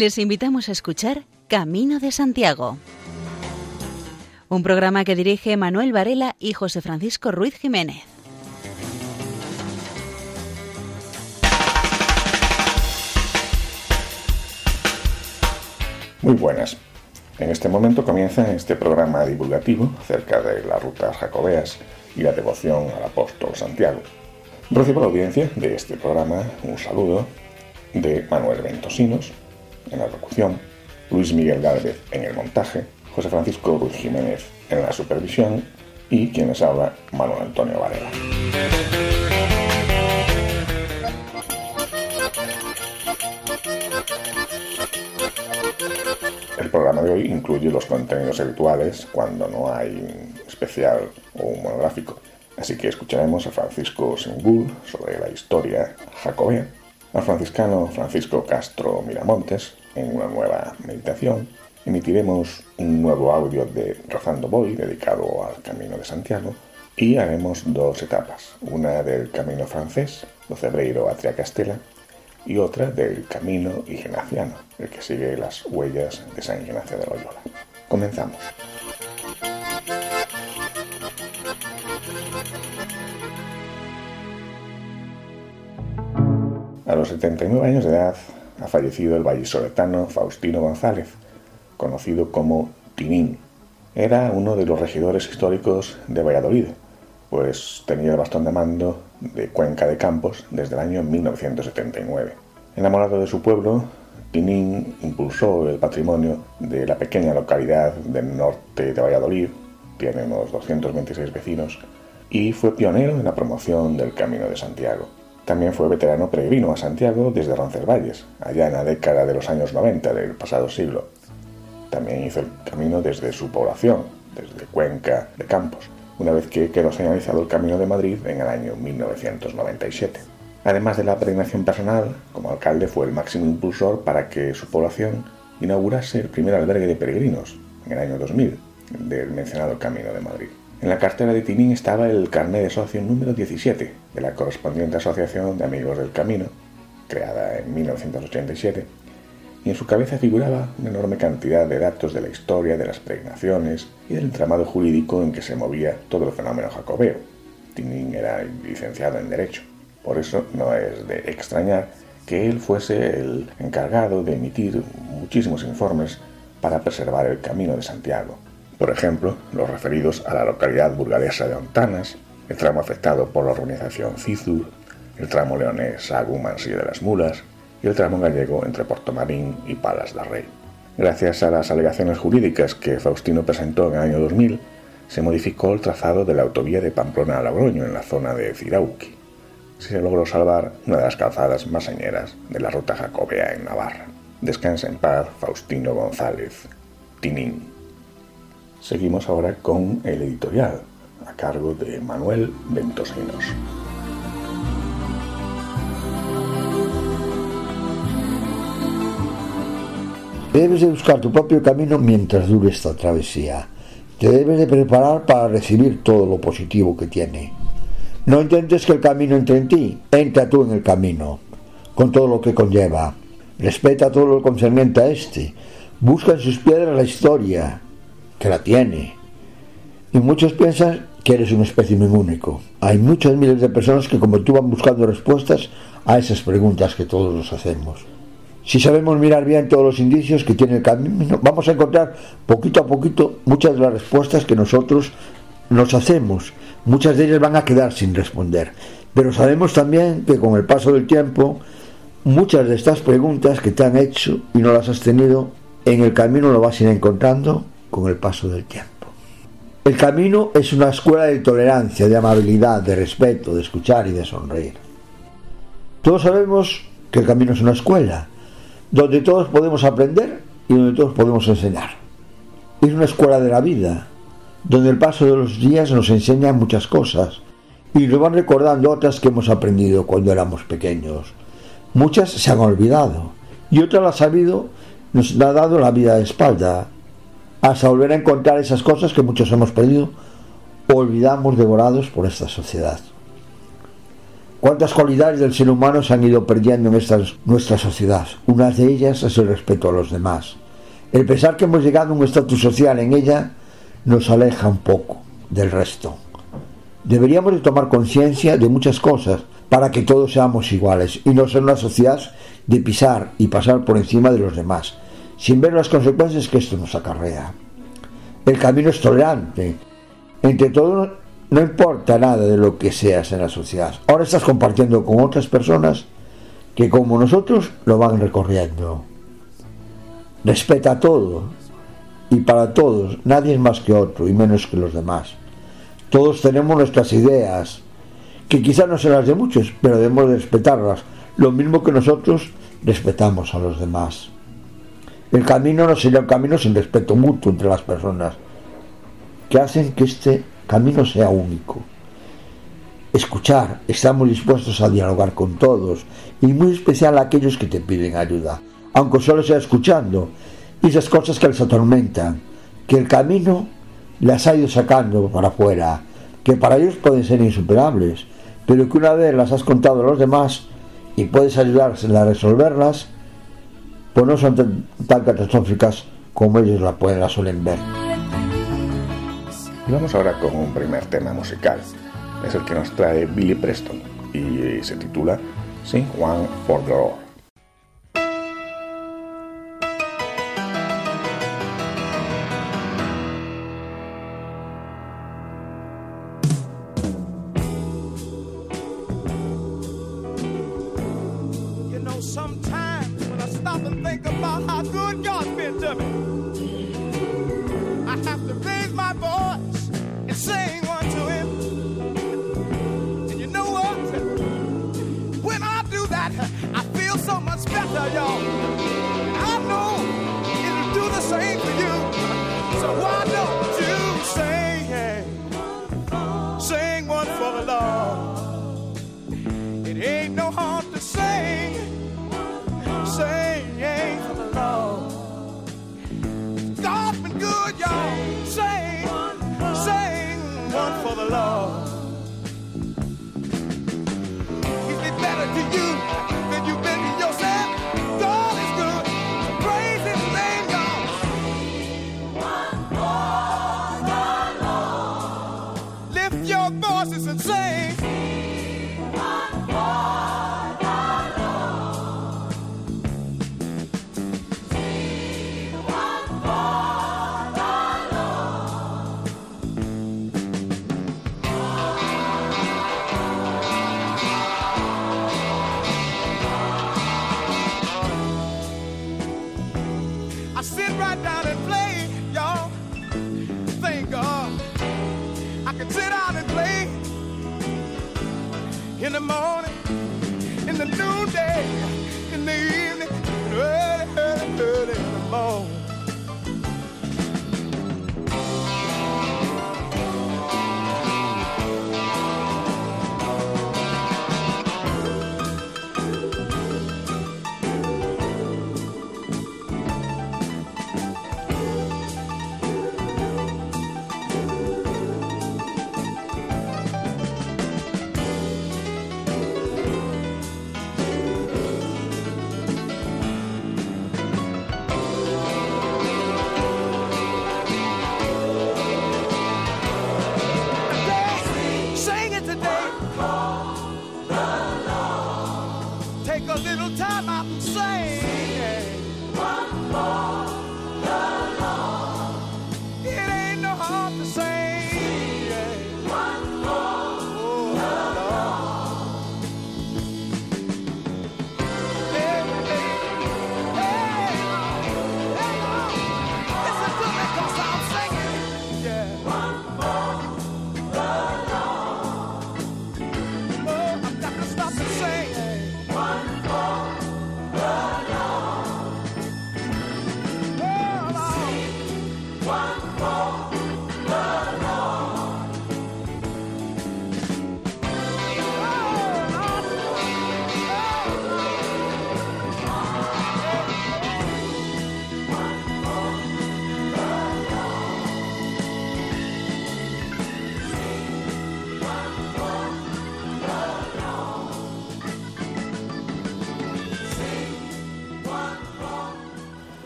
Les invitamos a escuchar Camino de Santiago, un programa que dirige Manuel Varela y José Francisco Ruiz Jiménez. Muy buenas. En este momento comienza este programa divulgativo acerca de las rutas jacobeas y la devoción al apóstol Santiago. Recibo la audiencia de este programa un saludo de Manuel Ventosinos en la locución, Luis Miguel Gálvez en el montaje, José Francisco Ruiz Jiménez en la supervisión y quienes habla Manuel Antonio Varela. El programa de hoy incluye los contenidos habituales cuando no hay un especial o un monográfico. Así que escucharemos a Francisco Sengul sobre la historia jacobea, al franciscano Francisco Castro Miramontes en una nueva meditación. Emitiremos un nuevo audio de Rozando Boy dedicado al Camino de Santiago y haremos dos etapas, una del Camino francés, lo Cebreiro a Triacastela, y otra del Camino Ignaciano, el que sigue las huellas de San Ignacio de Loyola. Comenzamos. A los 79 años de edad ha fallecido el vallisoletano Faustino González, conocido como Tinín. Era uno de los regidores históricos de Valladolid, pues tenía el bastón de mando de Cuenca de Campos desde el año 1979. Enamorado de su pueblo, Tinín impulsó el patrimonio de la pequeña localidad del norte de Valladolid, tiene unos 226 vecinos, y fue pionero en la promoción del Camino de Santiago. También fue veterano peregrino a Santiago desde Roncesvalles, allá en la década de los años 90 del pasado siglo. También hizo el camino desde su población, desde Cuenca de Campos, una vez que quedó señalizado el Camino de Madrid en el año 1997. Además de la peregrinación personal, como alcalde fue el máximo impulsor para que su población inaugurase el primer albergue de peregrinos, en el año 2000, del mencionado Camino de Madrid. En la cartera de Tinín estaba el carnet de socio número 17 de la correspondiente Asociación de Amigos del Camino, creada en 1987, y en su cabeza figuraba una enorme cantidad de datos de la historia de las peregrinaciones y del entramado jurídico en que se movía todo el fenómeno jacobeo. Tinín era licenciado en Derecho, por eso no es de extrañar que él fuese el encargado de emitir muchísimos informes para preservar el camino de Santiago. Por ejemplo, los referidos a la localidad burgalesa de Ontanas, el tramo afectado por la organización CIZUR, el tramo leonés Sagú-Mansilla de las Mulas, y el tramo gallego entre Portomarín y Palas de Rey. Gracias a las alegaciones jurídicas que Faustino presentó en el año 2000, se modificó el trazado de la autovía de Pamplona a Logroño en la zona de Cirauqui. Se logró salvar una de las calzadas más señeras de la ruta jacobea en Navarra. Descansa en paz Faustino González, Tinín. Seguimos ahora con el editorial, a cargo de Manuel Ventosinos. Debes de buscar tu propio camino mientras dure esta travesía. Te debes de preparar para recibir todo lo positivo que tiene. No intentes que el camino entre en ti, entra tú en el camino, con todo lo que conlleva. Respeta todo lo concerniente a este. Busca en sus piedras la historia, que la tiene. Y muchos piensan que eres un espécimen único. Hay muchas miles de personas que como tú van buscando respuestas a esas preguntas que todos nos hacemos. Si sabemos mirar bien todos los indicios que tiene el camino, vamos a encontrar poquito a poquito muchas de las respuestas que nosotros nos hacemos. Muchas de ellas van a quedar sin responder. Pero sabemos también que con el paso del tiempo, muchas de estas preguntas que te han hecho y no las has tenido, en el camino lo vas a ir encontrando con el paso del tiempo. El camino es una escuela de tolerancia, de amabilidad, de respeto, de escuchar y de sonreír. Todos sabemos que el camino es una escuela, donde todos podemos aprender y donde todos podemos enseñar. Es una escuela de la vida, donde el paso de los días nos enseña muchas cosas y nos van recordando otras que hemos aprendido cuando éramos pequeños. Muchas se han olvidado y otras las ha habido, nos ha dado la vida de espalda, hasta volver a encontrar esas cosas que muchos hemos perdido olvidamos devorados por esta sociedad. ¿Cuántas cualidades del ser humano se han ido perdiendo en esta, nuestra sociedad? Una de ellas es el respeto a los demás. El pensar que hemos llegado a un estatus social en ella nos aleja un poco del resto. Deberíamos de tomar conciencia de muchas cosas para que todos seamos iguales y no ser una sociedad de pisar y pasar por encima de los demás, sin ver las consecuencias que esto nos acarrea. El camino es tolerante. Entre todos no importa nada de lo que seas en la sociedad. Ahora estás compartiendo con otras personas que como nosotros lo van recorriendo. Respeta todo. Y para todos, nadie es más que otro y menos que los demás. Todos tenemos nuestras ideas, que quizás no sean las de muchos, pero debemos respetarlas, lo mismo que nosotros respetamos a los demás. El camino no sería un camino sin respeto mutuo entre las personas, que hacen que este camino sea único. Escuchar, estamos dispuestos a dialogar con todos y muy especial a aquellos que te piden ayuda, aunque solo sea escuchando, esas cosas que les atormentan, que el camino las ha ido sacando para afuera, que para ellos pueden ser insuperables, pero que una vez las has contado a los demás y puedes ayudarles a resolverlas, pues no son tan, catastróficas como ellos la, pueden, la suelen ver. Y vamos ahora con un primer tema musical. Es el que nos trae Billy Preston y se titula Sing One for the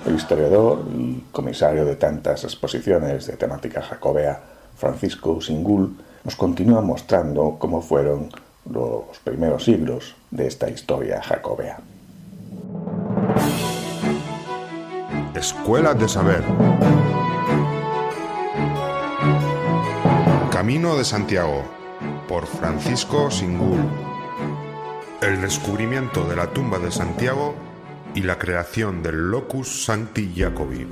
Lord. historiador y comisario de tantas exposiciones de temática jacobea, Francisco Singul, nos continúa mostrando cómo fueron los primeros siglos de esta historia jacobea. Escuela de Saber. Camino de Santiago por Francisco Singul. El descubrimiento de la tumba de Santiago y la creación del Locus Sancti Jacobi.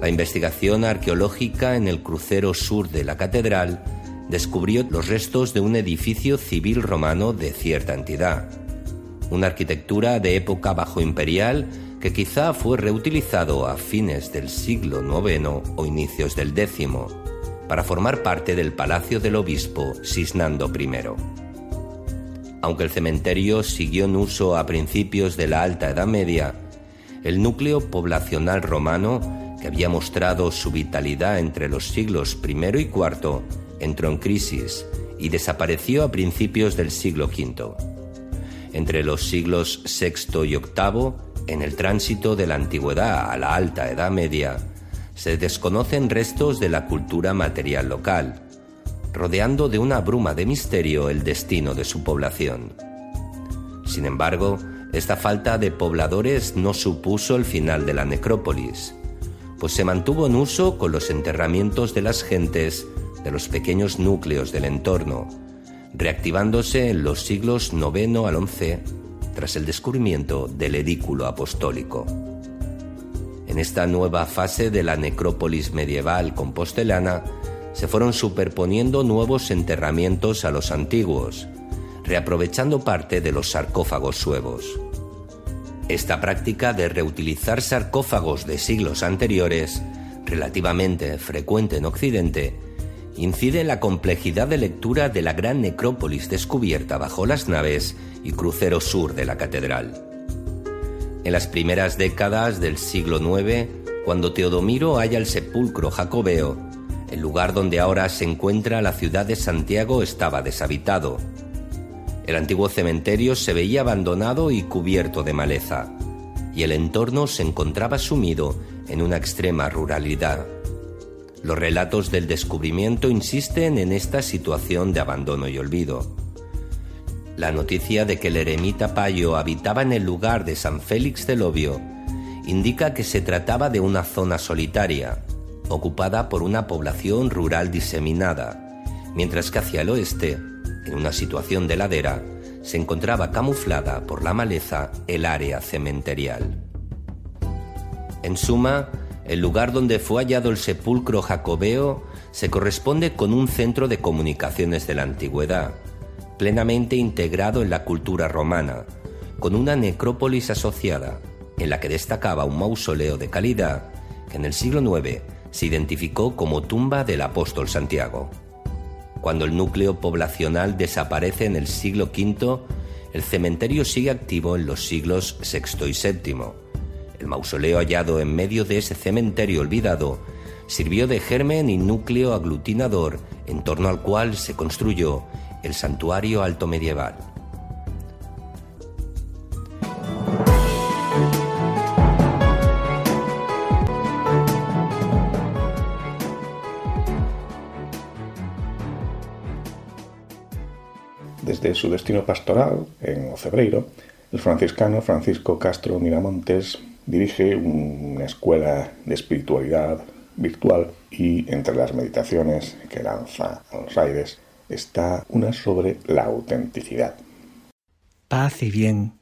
La investigación arqueológica en el crucero sur de la catedral descubrió los restos de un edificio civil romano de cierta entidad, una arquitectura de época bajo imperial que quizá fue reutilizado a fines del siglo IX o inicios del X para formar parte del palacio del obispo Sisnando I. Aunque el cementerio siguió en uso a principios de la Alta Edad Media, el núcleo poblacional romano, que había mostrado su vitalidad entre los siglos I y IV, entró en crisis y desapareció a principios del siglo V. Entre los siglos VI y VIII, en el tránsito de la antigüedad a la alta Edad Media, se desconocen restos de la cultura material local, rodeando de una bruma de misterio el destino de su población. Sin embargo, esta falta de pobladores no supuso el final de la necrópolis, pues se mantuvo en uso con los enterramientos de las gentes de los pequeños núcleos del entorno, reactivándose en los siglos IX al XI tras el descubrimiento del edículo apostólico. En esta nueva fase de la necrópolis medieval compostelana se fueron superponiendo nuevos enterramientos a los antiguos, reaprovechando parte de los sarcófagos suevos. Esta práctica de reutilizar sarcófagos de siglos anteriores, relativamente frecuente en Occidente, incide en la complejidad de lectura de la gran necrópolis descubierta bajo las naves y crucero sur de la catedral. En las primeras décadas del siglo IX, cuando Teodomiro halla el sepulcro jacobeo, el lugar donde ahora se encuentra la ciudad de Santiago estaba deshabitado. El antiguo cementerio se veía abandonado y cubierto de maleza, y el entorno se encontraba sumido en una extrema ruralidad. Los relatos del descubrimiento insisten en esta situación de abandono y olvido. La noticia de que el eremita Payo habitaba en el lugar de San Félix del Obio indica que se trataba de una zona solitaria, ocupada por una población rural diseminada, mientras que hacia el oeste, en una situación de ladera, se encontraba camuflada por la maleza el área cementerial. En suma, el lugar donde fue hallado el sepulcro jacobeo se corresponde con un centro de comunicaciones de la antigüedad, plenamente integrado en la cultura romana, con una necrópolis asociada, en la que destacaba un mausoleo de calidad que en el siglo IX se identificó como tumba del apóstol Santiago. Cuando el núcleo poblacional desaparece en el siglo V, el cementerio sigue activo en los siglos VI y VII, el mausoleo hallado en medio de ese cementerio olvidado sirvió de germen y núcleo aglutinador en torno al cual se construyó el santuario alto medieval. Desde su destino pastoral, en Ocebreiro, el franciscano Francisco Castro Miramontes dirige una escuela de espiritualidad virtual y entre las meditaciones que lanza a los aires está una sobre la autenticidad. Paz y bien,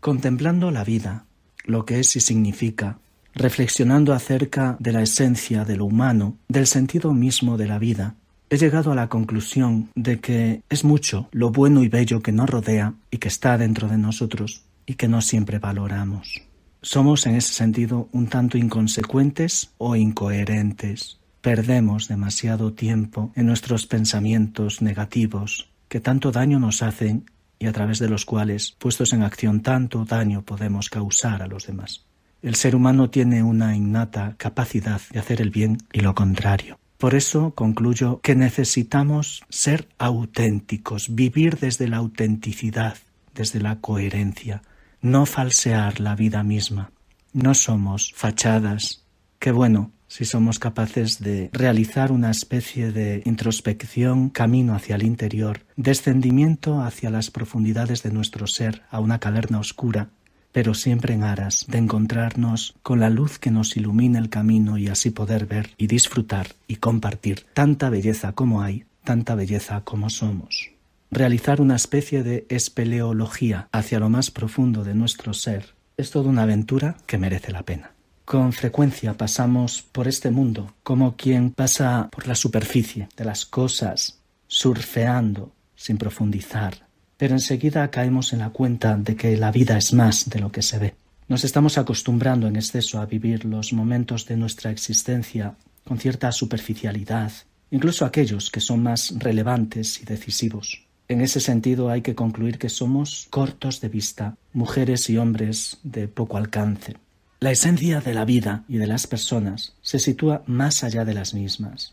contemplando la vida, lo que es y significa, reflexionando acerca de la esencia de lo humano, del sentido mismo de la vida, he llegado a la conclusión de que es mucho lo bueno y bello que nos rodea y que está dentro de nosotros y que no siempre valoramos. Somos en ese sentido un tanto inconsecuentes o incoherentes. Perdemos demasiado tiempo en nuestros pensamientos negativos que tanto daño nos hacen y a través de los cuales, puestos en acción, tanto daño podemos causar a los demás. El ser humano tiene una innata capacidad de hacer el bien y lo contrario. Por eso concluyo que necesitamos ser auténticos, vivir desde la autenticidad, desde la coherencia, no falsear la vida misma. No somos fachadas. Qué bueno si somos capaces de realizar una especie de introspección, camino hacia el interior, descendimiento hacia las profundidades de nuestro ser, a una caverna oscura, pero siempre en aras de encontrarnos con la luz que nos ilumina el camino y así poder ver y disfrutar y compartir tanta belleza como hay, tanta belleza como somos. Realizar una especie de espeleología hacia lo más profundo de nuestro ser es toda una aventura que merece la pena. Con frecuencia pasamos por este mundo como quien pasa por la superficie de las cosas, surfeando sin profundizar, pero enseguida caemos en la cuenta de que la vida es más de lo que se ve. Nos estamos acostumbrando en exceso a vivir los momentos de nuestra existencia con cierta superficialidad, incluso aquellos que son más relevantes y decisivos. En ese sentido hay que concluir que somos cortos de vista, mujeres y hombres de poco alcance. La esencia de la vida y de las personas se sitúa más allá de las mismas,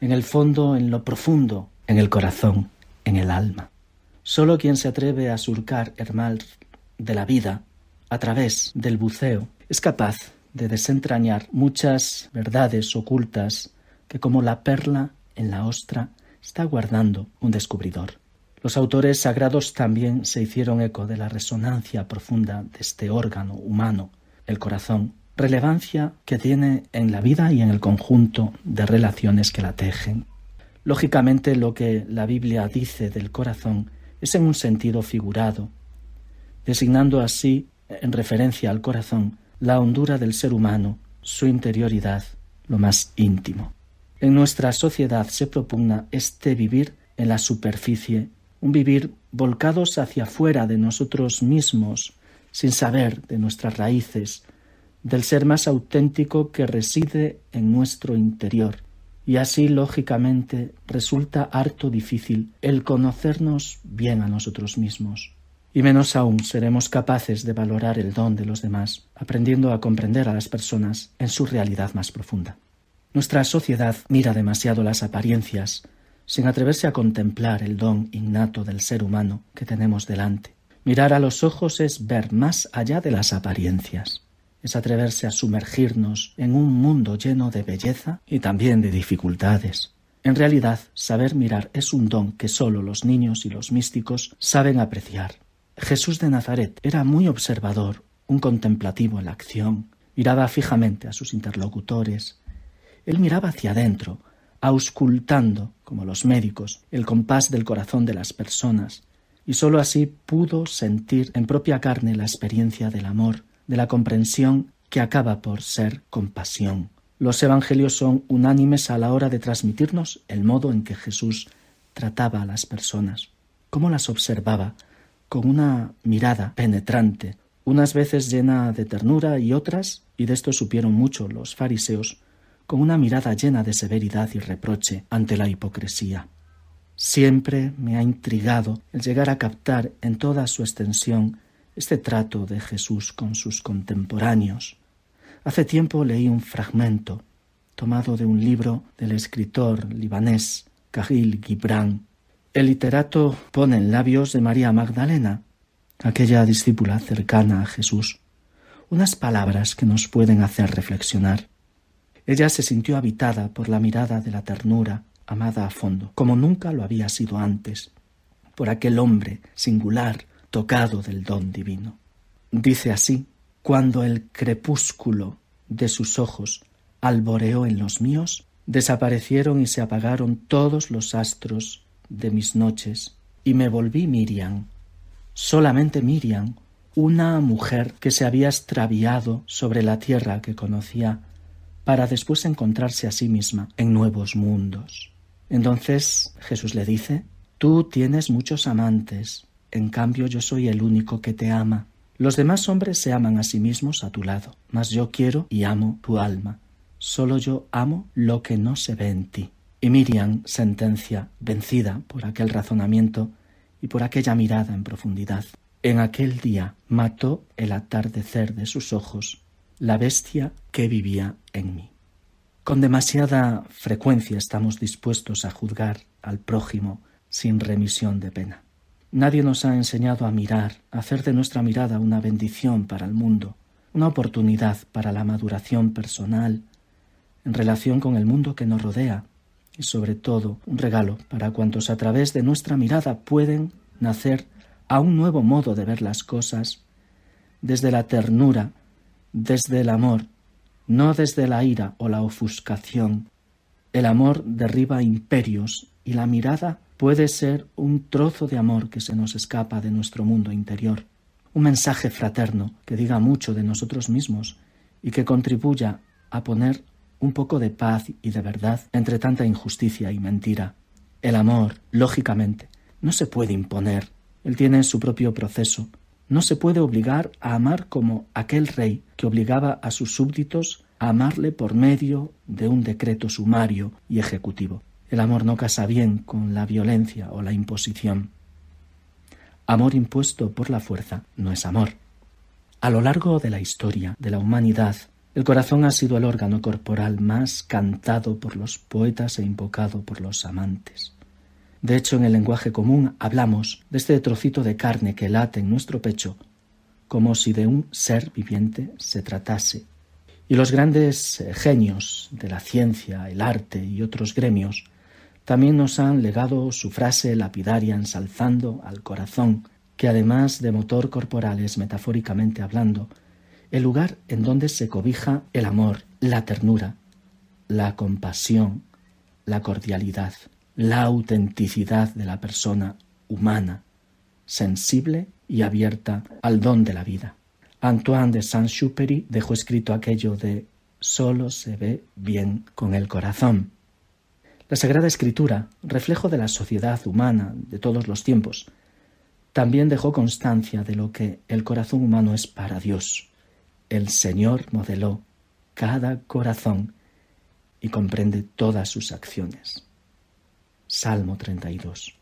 en el fondo, en lo profundo, en el corazón, en el alma. Solo quien se atreve a surcar el mar de la vida a través del buceo es capaz de desentrañar muchas verdades ocultas que como la perla en la ostra está guardando un descubridor. Los autores sagrados también se hicieron eco de la resonancia profunda de este órgano humano, el corazón, relevancia que tiene en la vida y en el conjunto de relaciones que la tejen. Lógicamente lo que la Biblia dice del corazón es en un sentido figurado, designando así, en referencia al corazón, la hondura del ser humano, su interioridad, lo más íntimo. En nuestra sociedad se propugna este vivir en la superficie, un vivir volcados hacia afuera de nosotros mismos, sin saber de nuestras raíces, del ser más auténtico que reside en nuestro interior, y así lógicamente resulta harto difícil el conocernos bien a nosotros mismos. Y menos aún seremos capaces de valorar el don de los demás, aprendiendo a comprender a las personas en su realidad más profunda. Nuestra sociedad mira demasiado las apariencias, sin atreverse a contemplar el don innato del ser humano que tenemos delante. Mirar a los ojos es ver más allá de las apariencias, es atreverse a sumergirnos en un mundo lleno de belleza y también de dificultades. En realidad, saber mirar es un don que sólo los niños y los místicos saben apreciar. Jesús de Nazaret era muy observador, un contemplativo en la acción, miraba fijamente a sus interlocutores, él miraba hacia adentro, auscultando, como los médicos, el compás del corazón de las personas, y sólo así pudo sentir en propia carne la experiencia del amor, de la comprensión que acaba por ser compasión. Los evangelios son unánimes a la hora de transmitirnos el modo en que Jesús trataba a las personas, cómo las observaba, con una mirada penetrante, unas veces llena de ternura y otras, y de esto supieron mucho los fariseos, con una mirada llena de severidad y reproche ante la hipocresía. Siempre me ha intrigado el llegar a captar en toda su extensión este trato de Jesús con sus contemporáneos. Hace tiempo leí un fragmento tomado de un libro del escritor libanés Kahil Gibran. El literato pone en labios de María Magdalena, aquella discípula cercana a Jesús, unas palabras que nos pueden hacer reflexionar. Ella se sintió habitada por la mirada de la ternura, amada a fondo, como nunca lo había sido antes, por aquel hombre singular, tocado del don divino. Dice así, cuando el crepúsculo de sus ojos alboreó en los míos, desaparecieron y se apagaron todos los astros de mis noches, y me volví Miriam, solamente Miriam, una mujer que se había extraviado sobre la tierra que conocía para después encontrarse a sí misma en nuevos mundos. Entonces Jesús le dice, Tú tienes muchos amantes, en cambio yo soy el único que te ama. Los demás hombres se aman a sí mismos a tu lado, mas yo quiero y amo tu alma. Solo yo amo lo que no se ve en ti. Y Miriam sentencia, vencida por aquel razonamiento y por aquella mirada en profundidad. En aquel día mató el atardecer de sus ojos la bestia que vivía en mí. Con demasiada frecuencia estamos dispuestos a juzgar al prójimo sin remisión de pena. Nadie nos ha enseñado a mirar, a hacer de nuestra mirada una bendición para el mundo, una oportunidad para la maduración personal en relación con el mundo que nos rodea y sobre todo un regalo para cuantos a través de nuestra mirada pueden nacer a un nuevo modo de ver las cosas, desde la ternura, desde el amor, no desde la ira o la ofuscación. El amor derriba imperios y la mirada puede ser un trozo de amor que se nos escapa de nuestro mundo interior, un mensaje fraterno que diga mucho de nosotros mismos y que contribuya a poner un poco de paz y de verdad entre tanta injusticia y mentira. El amor, lógicamente, no se puede imponer. Él tiene su propio proceso. No se puede obligar a amar como aquel rey que obligaba a sus súbditos a amarle por medio de un decreto sumario y ejecutivo. El amor no casa bien con la violencia o la imposición. Amor impuesto por la fuerza no es amor. A lo largo de la historia de la humanidad, el corazón ha sido el órgano corporal más cantado por los poetas e invocado por los amantes. De hecho, en el lenguaje común hablamos de este trocito de carne que late en nuestro pecho, como si de un ser viviente se tratase. Y los grandes genios de la ciencia, el arte y otros gremios también nos han legado su frase lapidaria ensalzando al corazón, que además de motor corporal es metafóricamente hablando, el lugar en donde se cobija el amor, la ternura, la compasión, la cordialidad, la autenticidad de la persona humana, sensible y abierta al don de la vida. Antoine de Saint-Exupéry dejó escrito aquello de solo se ve bien con el corazón. La Sagrada Escritura, reflejo de la sociedad humana de todos los tiempos, también dejó constancia de lo que el corazón humano es para Dios el Señor modeló cada corazón y comprende todas sus acciones. Salmo 32.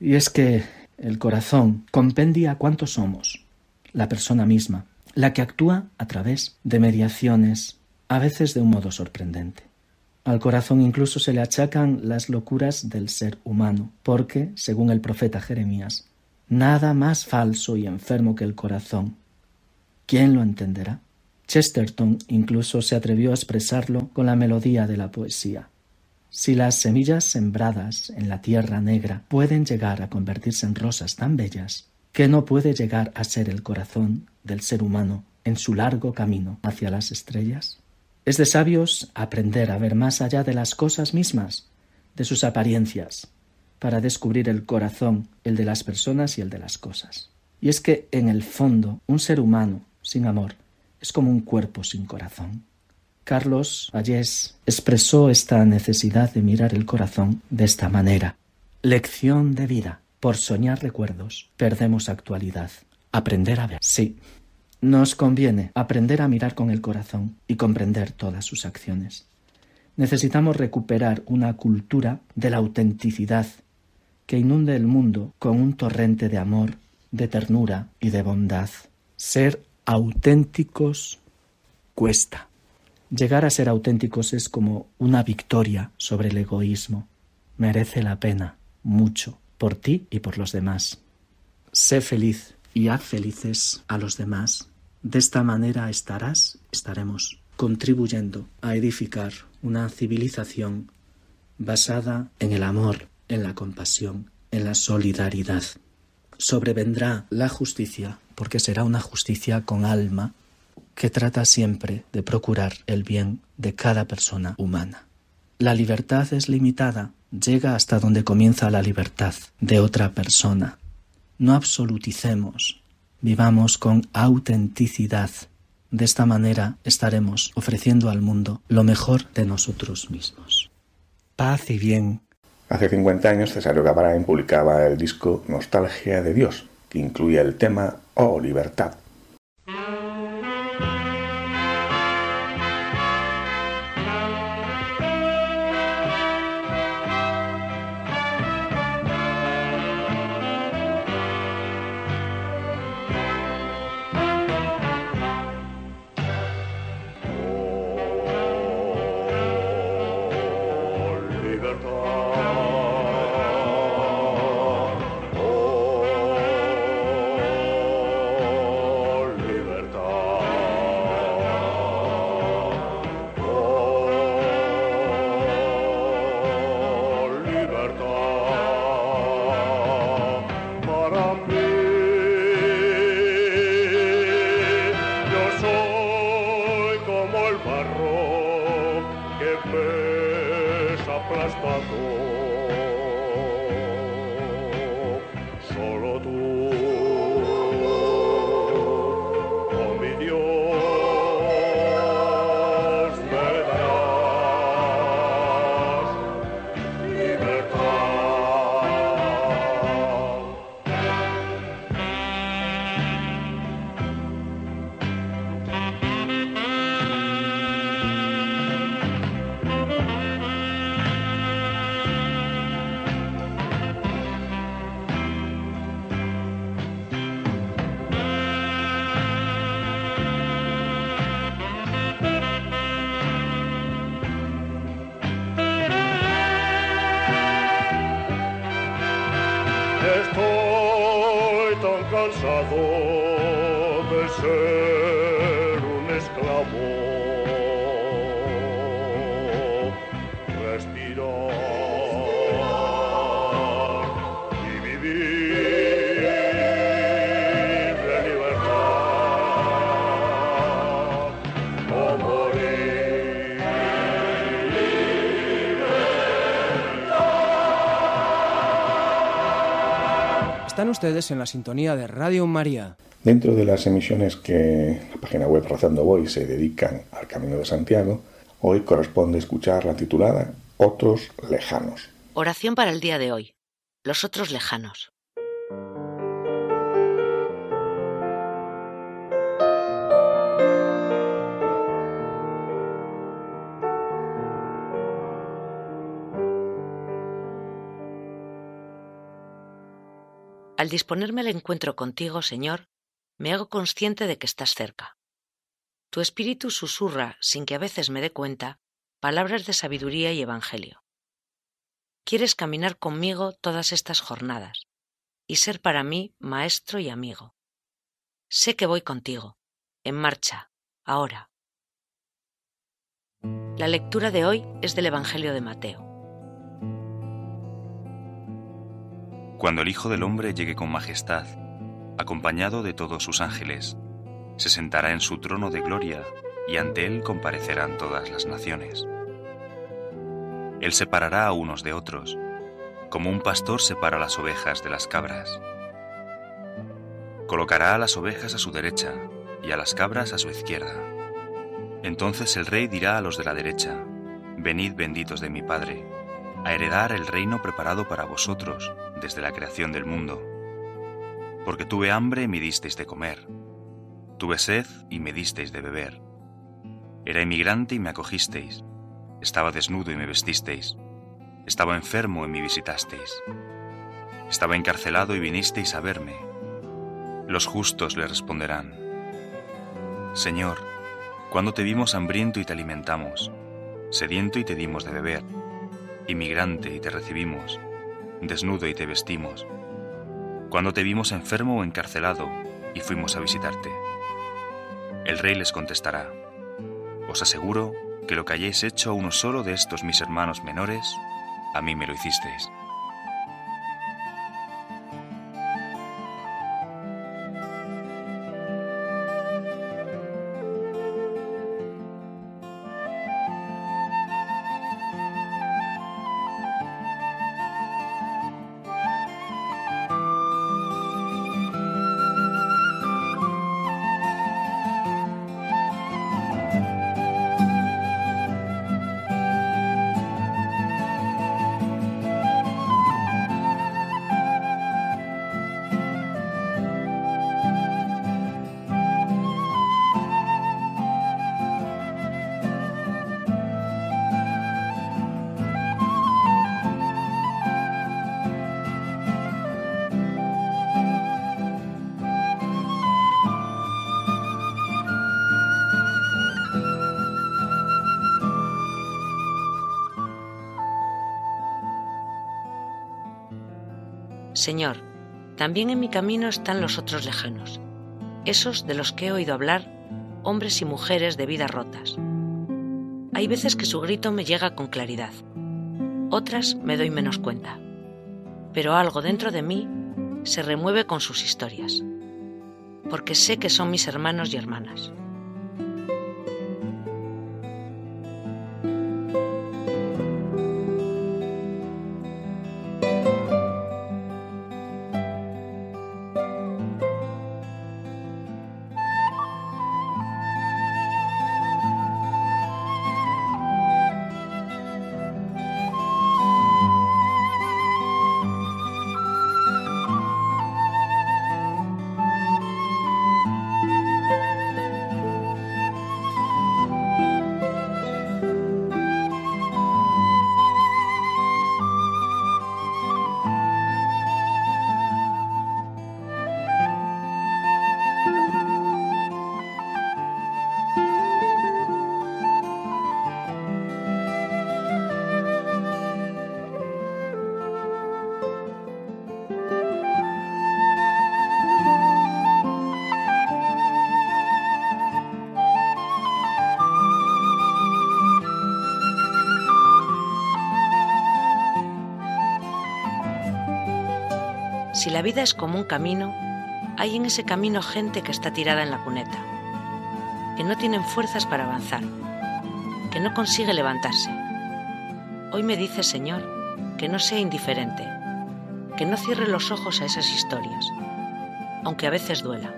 Y es que el corazón compendia cuántos somos, la persona misma, la que actúa a través de mediaciones, a veces de un modo sorprendente. Al corazón incluso se le achacan las locuras del ser humano, porque, según el profeta Jeremías, nada más falso y enfermo que el corazón, ¿Quién lo entenderá? Chesterton incluso se atrevió a expresarlo con la melodía de la poesía. Si las semillas sembradas en la tierra negra pueden llegar a convertirse en rosas tan bellas, ¿qué no puede llegar a ser el corazón del ser humano en su largo camino hacia las estrellas? Es de sabios aprender a ver más allá de las cosas mismas, de sus apariencias, para descubrir el corazón, el de las personas y el de las cosas. Y es que, en el fondo, un ser humano sin amor es como un cuerpo sin corazón. Carlos Vallés expresó esta necesidad de mirar el corazón de esta manera. Lección de vida. Por soñar recuerdos, perdemos actualidad. Aprender a ver. Sí, nos conviene aprender a mirar con el corazón y comprender todas sus acciones. Necesitamos recuperar una cultura de la autenticidad que inunde el mundo con un torrente de amor, de ternura y de bondad. Ser auténticos cuesta. Llegar a ser auténticos es como una victoria sobre el egoísmo. Merece la pena, mucho, por ti y por los demás. Sé feliz y haz felices a los demás. De esta manera estarás, estaremos contribuyendo a edificar una civilización basada en el amor, en la compasión, en la solidaridad. Sobrevendrá la justicia porque será una justicia con alma que trata siempre de procurar el bien de cada persona humana. La libertad es limitada, llega hasta donde comienza la libertad de otra persona. No absoluticemos, vivamos con autenticidad. De esta manera estaremos ofreciendo al mundo lo mejor de nosotros mismos. Paz y bien. Hace 50 años Cesario Gavarán publicaba el disco Nostalgia de Dios, que incluye el tema Oh Libertad. Están ustedes en la sintonía de Radio María. Dentro de las emisiones que la página web Razando Voy se dedican al Camino de Santiago, hoy corresponde escuchar la titulada Otros lejanos. Oración para el día de hoy. Los otros lejanos. Al disponerme al encuentro contigo, Señor, me hago consciente de que estás cerca. Tu espíritu susurra, sin que a veces me dé cuenta, palabras de sabiduría y evangelio. Quieres caminar conmigo todas estas jornadas y ser para mí maestro y amigo. Sé que voy contigo, en marcha, ahora. La lectura de hoy es del Evangelio de Mateo. Cuando el Hijo del Hombre llegue con majestad, acompañado de todos sus ángeles, se sentará en su trono de gloria y ante él comparecerán todas las naciones. Él separará a unos de otros, como un pastor separa las ovejas de las cabras. Colocará a las ovejas a su derecha y a las cabras a su izquierda. Entonces el rey dirá a los de la derecha, Venid benditos de mi Padre, a heredar el reino preparado para vosotros desde la creación del mundo. Porque tuve hambre y me disteis de comer, tuve sed y me disteis de beber. Era inmigrante y me acogisteis, estaba desnudo y me vestisteis, estaba enfermo y me visitasteis, estaba encarcelado y vinisteis a verme. Los justos le responderán, Señor, cuando te vimos hambriento y te alimentamos, sediento y te dimos de beber, inmigrante y te recibimos, desnudo y te vestimos, cuando te vimos enfermo o encarcelado y fuimos a visitarte. El rey les contestará, os aseguro que lo que hayáis hecho a uno solo de estos mis hermanos menores, a mí me lo hicisteis. Señor, también en mi camino están los otros lejanos, esos de los que he oído hablar, hombres y mujeres de vidas rotas. Hay veces que su grito me llega con claridad. otras me doy menos cuenta. Pero algo dentro de mí se remueve con sus historias, porque sé que son mis hermanos y hermanas. Si la vida es como un camino, hay en ese camino gente que está tirada en la cuneta, que no tienen fuerzas para avanzar, que no consigue levantarse. Hoy me dice, Señor, que no sea indiferente, que no cierre los ojos a esas historias, aunque a veces duela,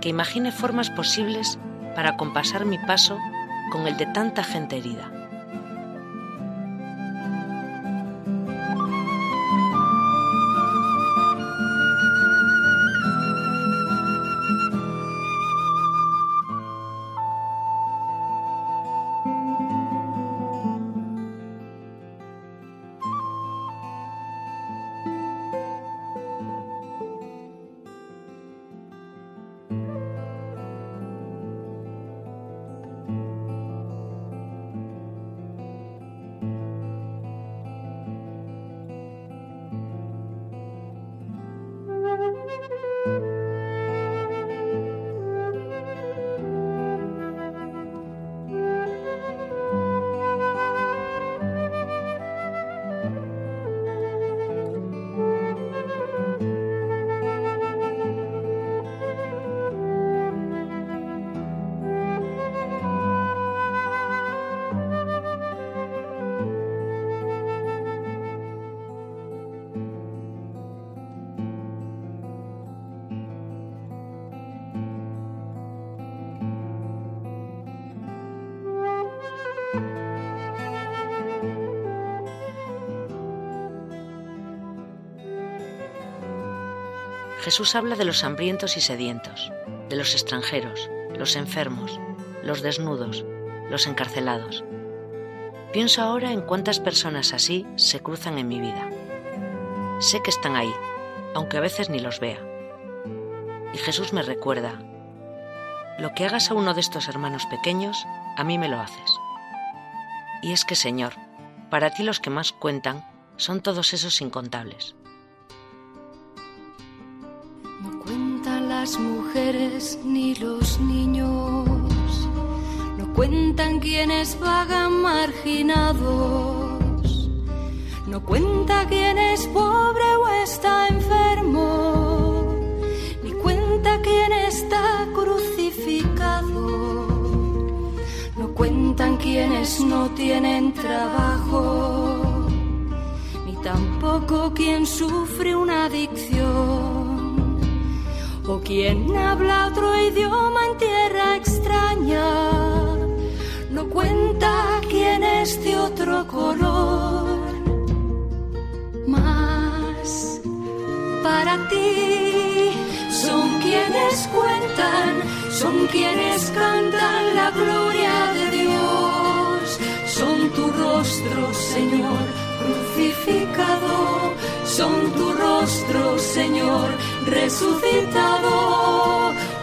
que imagine formas posibles para compasar mi paso con el de tanta gente herida Jesús habla de los hambrientos y sedientos, de los extranjeros, los enfermos, los desnudos, los encarcelados. Pienso ahora en cuántas personas así se cruzan en mi vida. Sé que están ahí, aunque a veces ni los vea. Y Jesús me recuerda, lo que hagas a uno de estos hermanos pequeños, a mí me lo haces. Y es que, Señor, para ti los que más cuentan son todos esos incontables. Las mujeres ni los niños, no cuentan quienes vagan marginados, no cuenta quién es pobre o está enfermo, ni cuenta quién está crucificado, no cuentan quienes no tienen trabajo, ni tampoco quien sufre una adicción o quien habla otro idioma en tierra extraña, no cuenta quién es de otro color. Más para ti son quienes cuentan, son quienes cantan la gloria de Dios, son tu rostro, Señor, crucificado, son tu rostro, Señor resucitado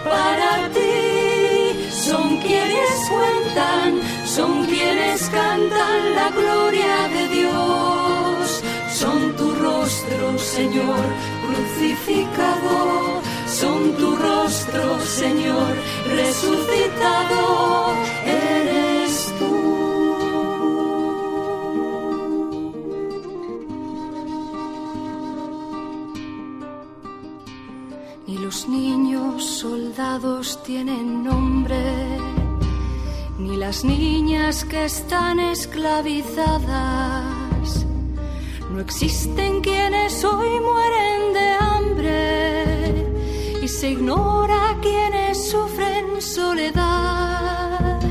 para ti. Son quienes cuentan, son quienes cantan la gloria de Dios. Son tu rostro, Señor, crucificado. Son tu rostro, Señor, resucitado. Niños soldados tienen nombre, ni las niñas que están esclavizadas. No existen quienes hoy mueren de hambre y se ignora quienes sufren soledad.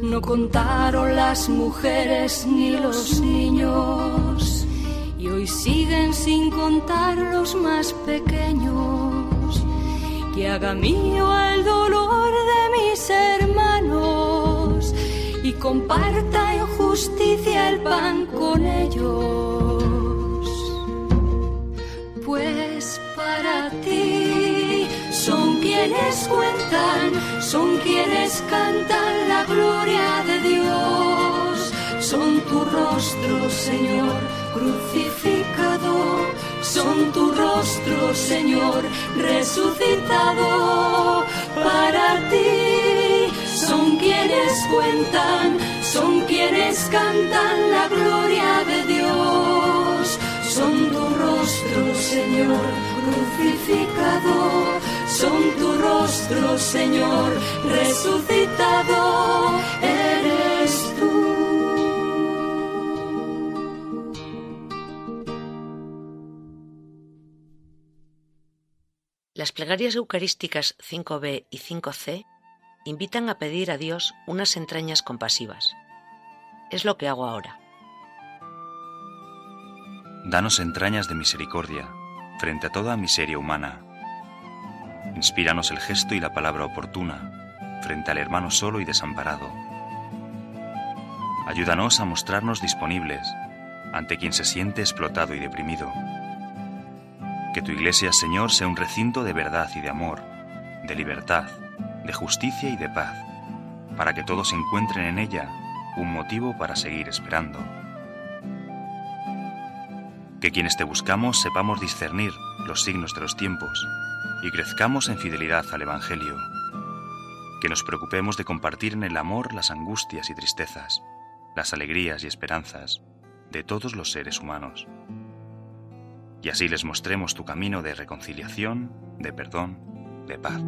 No contaron las mujeres ni los niños y hoy siguen sin contar los más pequeños que haga mío el dolor de mis hermanos y comparta en justicia el pan con ellos. Pues para ti son quienes cuentan, son quienes cantan la gloria de Dios, son tu rostro, Señor, crucificado son tu rostro, Señor, resucitado para ti. Son quienes cuentan, son quienes cantan la gloria de Dios. Son tu rostro, Señor, crucificado. Son tu rostro, Señor, resucitado. Las plegarias eucarísticas 5b y 5c invitan a pedir a Dios unas entrañas compasivas. Es lo que hago ahora. Danos entrañas de misericordia frente a toda miseria humana. Inspíranos el gesto y la palabra oportuna frente al hermano solo y desamparado. Ayúdanos a mostrarnos disponibles ante quien se siente explotado y deprimido que tu iglesia, Señor, sea un recinto de verdad y de amor, de libertad, de justicia y de paz, para que todos encuentren en ella un motivo para seguir esperando. Que quienes te buscamos sepamos discernir los signos de los tiempos y crezcamos en fidelidad al Evangelio. Que nos preocupemos de compartir en el amor las angustias y tristezas, las alegrías y esperanzas de todos los seres humanos y así les mostremos tu camino de reconciliación, de perdón, de paz.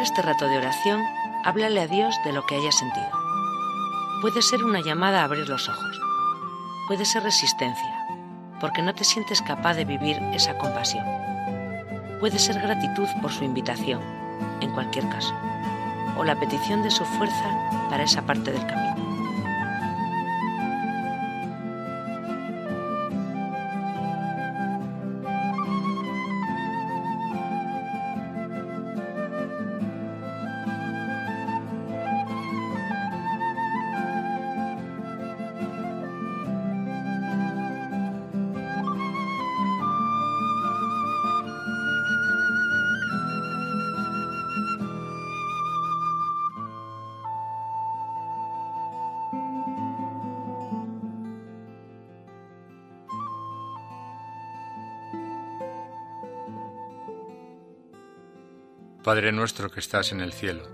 Este rato de oración, háblale a Dios de lo que haya sentido. Puede ser una llamada a abrir los ojos. Puede ser resistencia, porque no te sientes capaz de vivir esa compasión. Puede ser gratitud por su invitación, en cualquier caso, o la petición de su fuerza para esa parte del camino. Padre nuestro que estás en el cielo,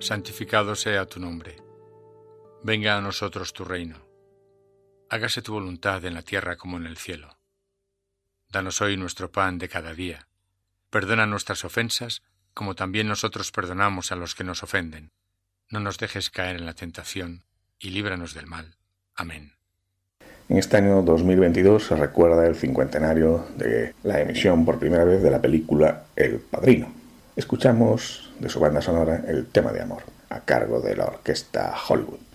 santificado sea tu nombre. Venga a nosotros tu reino. Hágase tu voluntad en la tierra como en el cielo. Danos hoy nuestro pan de cada día. Perdona nuestras ofensas, como también nosotros perdonamos a los que nos ofenden. no nos dejes caer en la tentación, y líbranos del mal. Amén. En este año 2022 se recuerda el cincuentenario de la emisión por primera vez de la película El Padrino. Escuchamos de su banda sonora el tema de amor, a cargo de la orquesta Hollywood.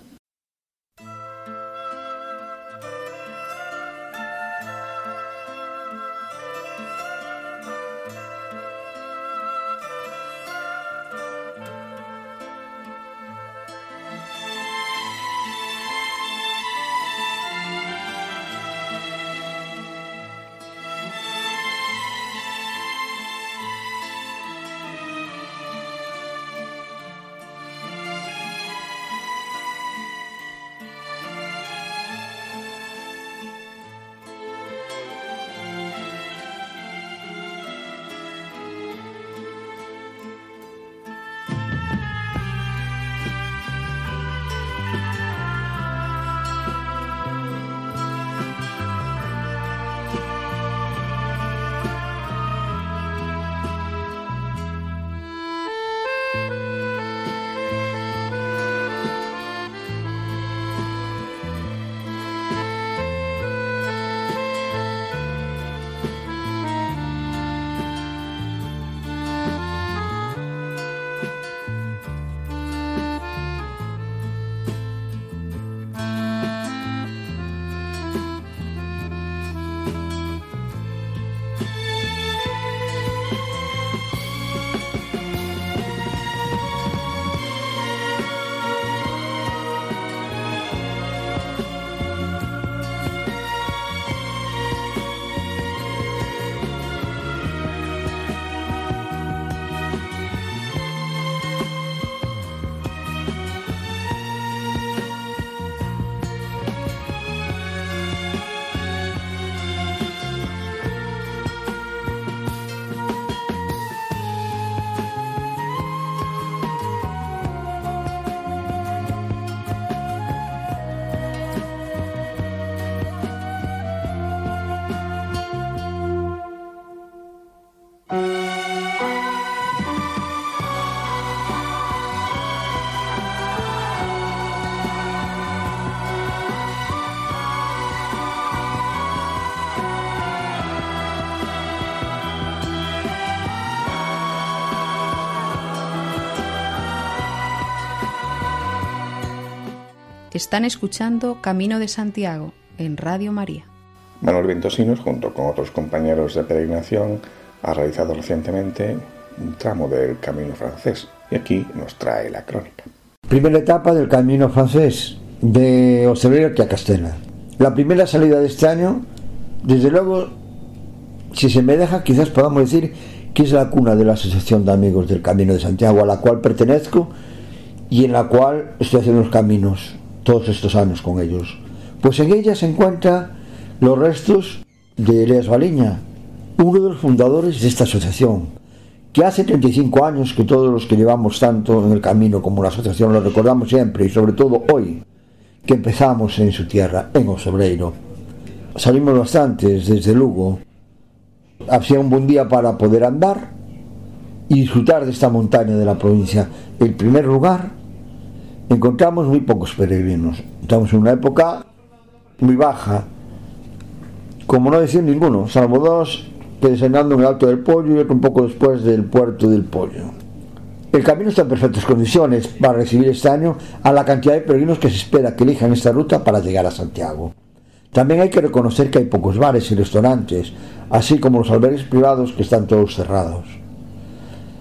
Están escuchando Camino de Santiago en Radio María. Manuel Ventosinos, junto con otros compañeros de peregrinación, ha realizado recientemente un tramo del Camino francés y aquí nos trae la crónica. Primera etapa del Camino francés de Ocebrero a Castela. La primera salida de este año, desde luego, si se me deja, quizás podamos decir que es la cuna de la Asociación de Amigos del Camino de Santiago, a la cual pertenezco y en la cual estoy haciendo los caminos todos estos años con ellos. Pues en ella se encuentran los restos de Elias Baliña, uno de los fundadores de esta asociación, que hace 35 años que todos los que llevamos tanto en el camino como la asociación lo recordamos siempre y sobre todo hoy, que empezamos en su tierra, en Osobreiro. Salimos bastantes desde Lugo. Hacía un buen día para poder andar y disfrutar de esta montaña de la provincia. El primer lugar encontramos muy pocos peregrinos. Estamos en una época muy baja, como no decir ninguno, salvo dos que en el Alto del Pollo y otro un poco después del Puerto del Pollo. El camino está en perfectas condiciones para recibir este año a la cantidad de peregrinos que se espera que elijan esta ruta para llegar a Santiago. También hay que reconocer que hay pocos bares y restaurantes, así como los albergues privados que están todos cerrados.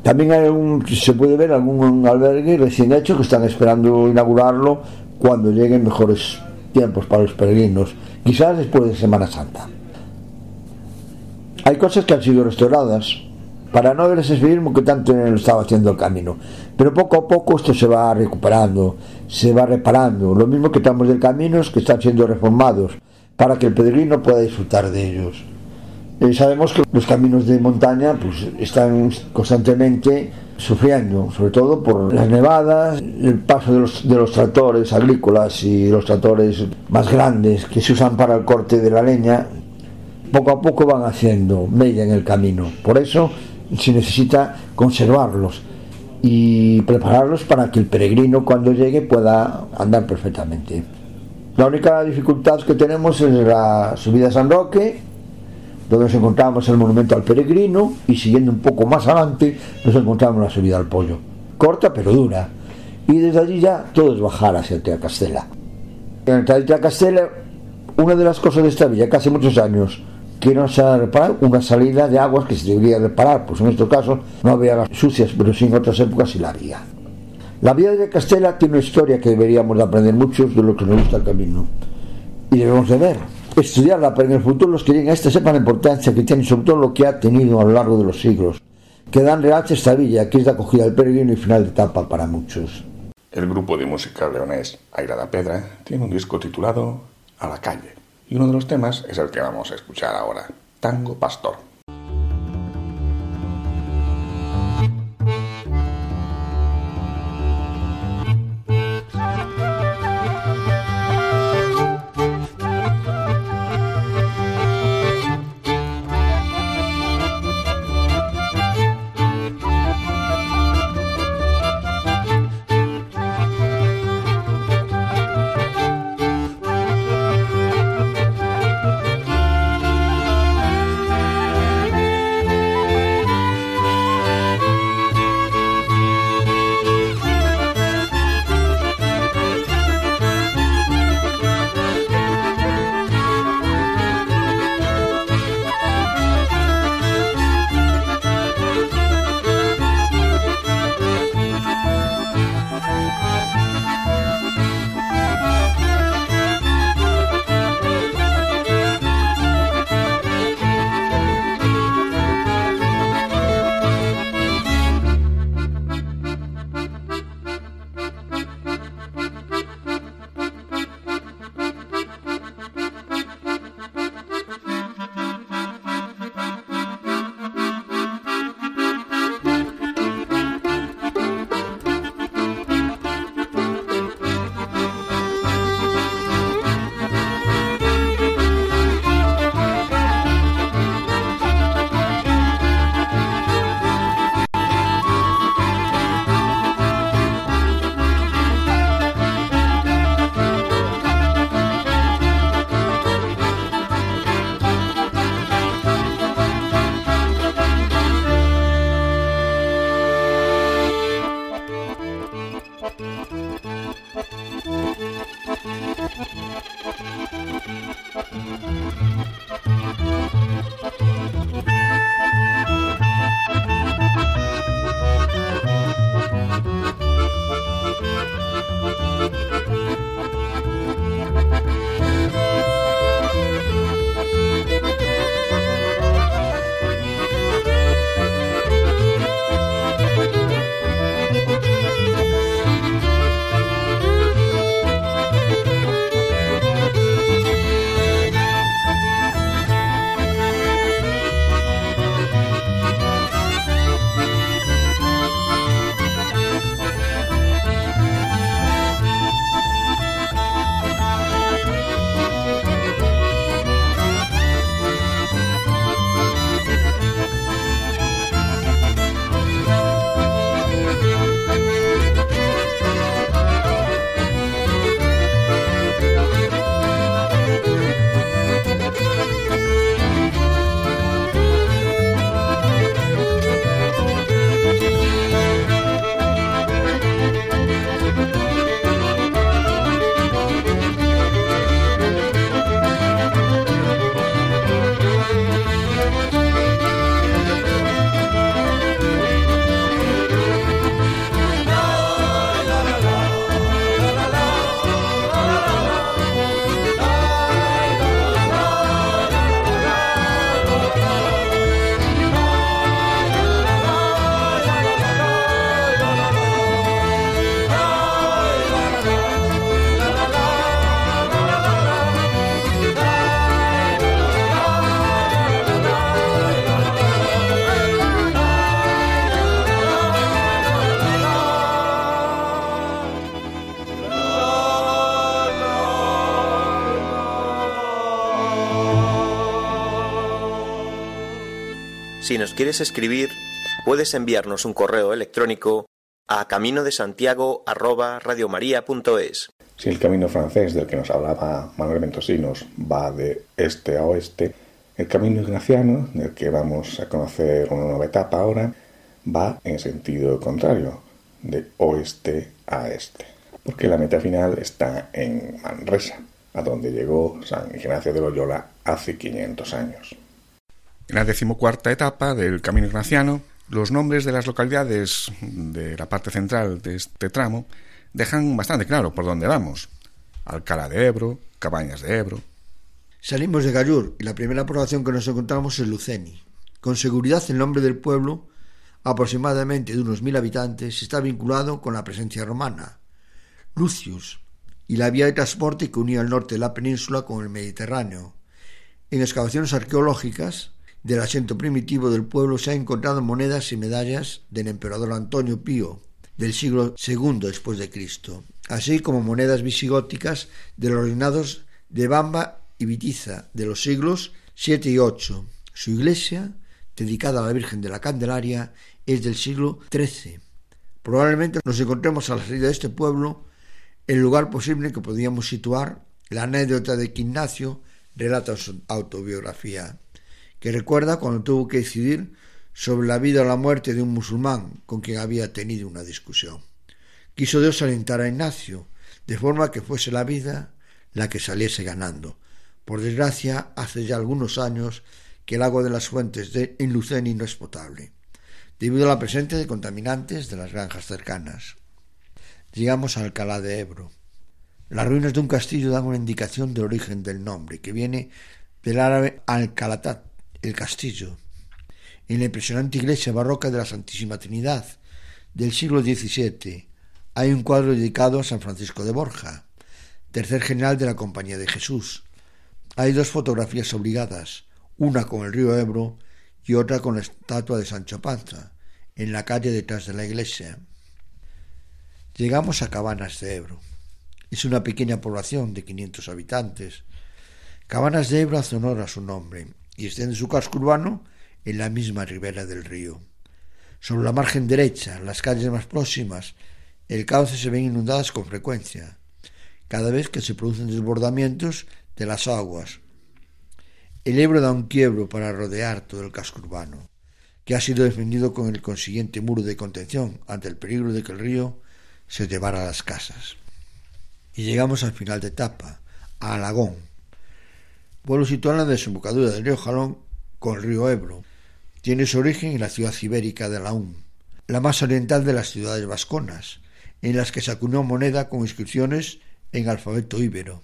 También se puede ver algún albergue recién hecho que están esperando inaugurarlo cuando lleguen mejores tiempos para los peregrinos, quizás después de Semana Santa. Hay cosas que han sido restauradas para no ver ese esfismo que tanto lo estaba haciendo el camino, pero poco a poco esto se va recuperando, se va reparando. Lo mismo que estamos del camino es que están siendo reformados para que el peregrino pueda disfrutar de ellos. Eh, sabemos que los caminos de montaña pues, están constantemente sufriendo, sobre todo por las nevadas, el paso de los, de los tractores agrícolas y los tractores más grandes que se usan para el corte de la leña, poco a poco van haciendo mella en el camino. Por eso se necesita conservarlos. y prepararlos para que el peregrino cuando llegue pueda andar perfectamente. La única dificultad que tenemos es la subida a San Roque, donde nos encontramos el monumento al peregrino y siguiendo un poco más adelante nos encontramos la subida al pollo. Corta pero dura. Y desde allí ya todo es bajar hacia el Castela. En el Castela, una de las cosas de esta villa hace muchos años que no se ha reparado una salida de aguas que se debería reparar, pues en este caso no había sucias, pero sí en otras épocas sí la había. La vía de Castela tiene una historia que deberíamos de aprender muchos de lo que nos gusta el camino. Y debemos de ver, estudiarla para en el futuro los que lleguen a este sepan la importancia que tiene sobre todo lo que ha tenido a lo largo de los siglos, que dan realce esta villa, que es la acogida del peregrino y final de etapa para muchos. El grupo de música leonés Aira da Pedra tiene un disco titulado A la calle y uno de los temas es el que vamos a escuchar ahora, Tango Pastor. Nos quieres escribir, puedes enviarnos un correo electrónico a camino de Santiago Si el camino francés del que nos hablaba Manuel Ventosinos va de este a oeste, el camino ignaciano, del que vamos a conocer una nueva etapa ahora, va en sentido contrario, de oeste a este, porque la meta final está en Manresa, a donde llegó San Ignacio de Loyola hace 500 años. En la decimocuarta etapa del camino ignaciano, los nombres de las localidades de la parte central de este tramo dejan bastante claro por dónde vamos. Alcalá de Ebro, Cabañas de Ebro. Salimos de Gallur y la primera población que nos encontramos es Luceni. Con seguridad el nombre del pueblo, aproximadamente de unos mil habitantes, está vinculado con la presencia romana. Lucius y la vía de transporte que unía el norte de la península con el Mediterráneo. En excavaciones arqueológicas del asiento primitivo del pueblo se han encontrado monedas y medallas del emperador Antonio Pío del siglo II después de Cristo, así como monedas visigóticas de los reinados de Bamba y Vitiza de los siglos VII y VIII. Su iglesia, dedicada a la Virgen de la Candelaria, es del siglo XIII. Probablemente nos encontremos a la salida de este pueblo el lugar posible que podíamos situar la anécdota de que Ignacio relata su autobiografía que recuerda cuando tuvo que decidir sobre la vida o la muerte de un musulmán con quien había tenido una discusión. Quiso Dios alentar a Ignacio, de forma que fuese la vida la que saliese ganando. Por desgracia, hace ya algunos años que el agua de las fuentes de Luceni no es potable, debido a la presencia de contaminantes de las granjas cercanas. Llegamos a Alcalá de Ebro. Las ruinas de un castillo dan una indicación del origen del nombre, que viene del árabe Alcalatat, el castillo, en la impresionante iglesia barroca de la Santísima Trinidad del siglo XVII. Hay un cuadro dedicado a San Francisco de Borja, tercer general de la Compañía de Jesús. Hay dos fotografías obligadas, una con el río Ebro y otra con la estatua de Sancho Panza, en la calle detrás de la iglesia. Llegamos a Cabanas de Ebro. Es una pequeña población de 500 habitantes. Cabanas de Ebro hace honor a su nombre y extiende su casco urbano en la misma ribera del río. Sobre la margen derecha, las calles más próximas, el cauce se ven inundadas con frecuencia, cada vez que se producen desbordamientos de las aguas. El Ebro da un quiebro para rodear todo el casco urbano, que ha sido defendido con el consiguiente muro de contención ante el peligro de que el río se llevara a las casas. Y llegamos al final de etapa, a Alagón, Pueblo situado en la desembocadura del río Jalón con el río Ebro. Tiene su origen en la ciudad ibérica de Laún, la más oriental de las ciudades vasconas, en las que se acuñó moneda con inscripciones en alfabeto íbero.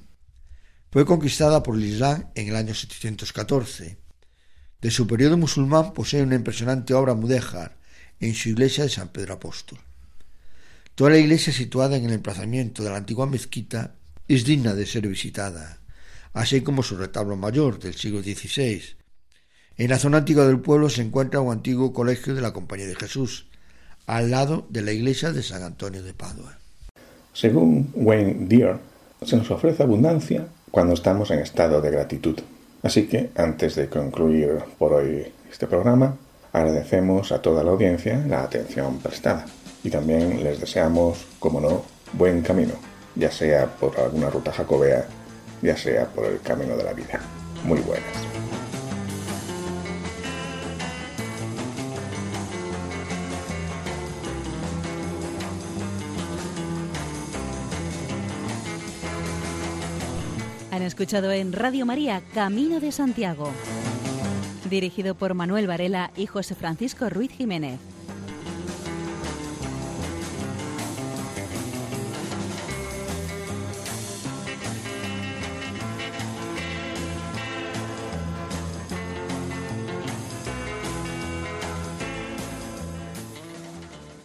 Fue conquistada por el Islam en el año 714. De su periodo musulmán posee una impresionante obra mudéjar en su iglesia de San Pedro Apóstol. Toda la iglesia situada en el emplazamiento de la antigua mezquita es digna de ser visitada así como su retablo mayor del siglo XVI. En la zona antigua del pueblo se encuentra un antiguo colegio de la Compañía de Jesús, al lado de la iglesia de San Antonio de Padua. Según Wayne Deere, se nos ofrece abundancia cuando estamos en estado de gratitud. Así que, antes de concluir por hoy este programa, agradecemos a toda la audiencia la atención prestada y también les deseamos, como no, buen camino, ya sea por alguna ruta jacobea ya sea por el camino de la vida. Muy buenas. Han escuchado en Radio María Camino de Santiago, dirigido por Manuel Varela y José Francisco Ruiz Jiménez.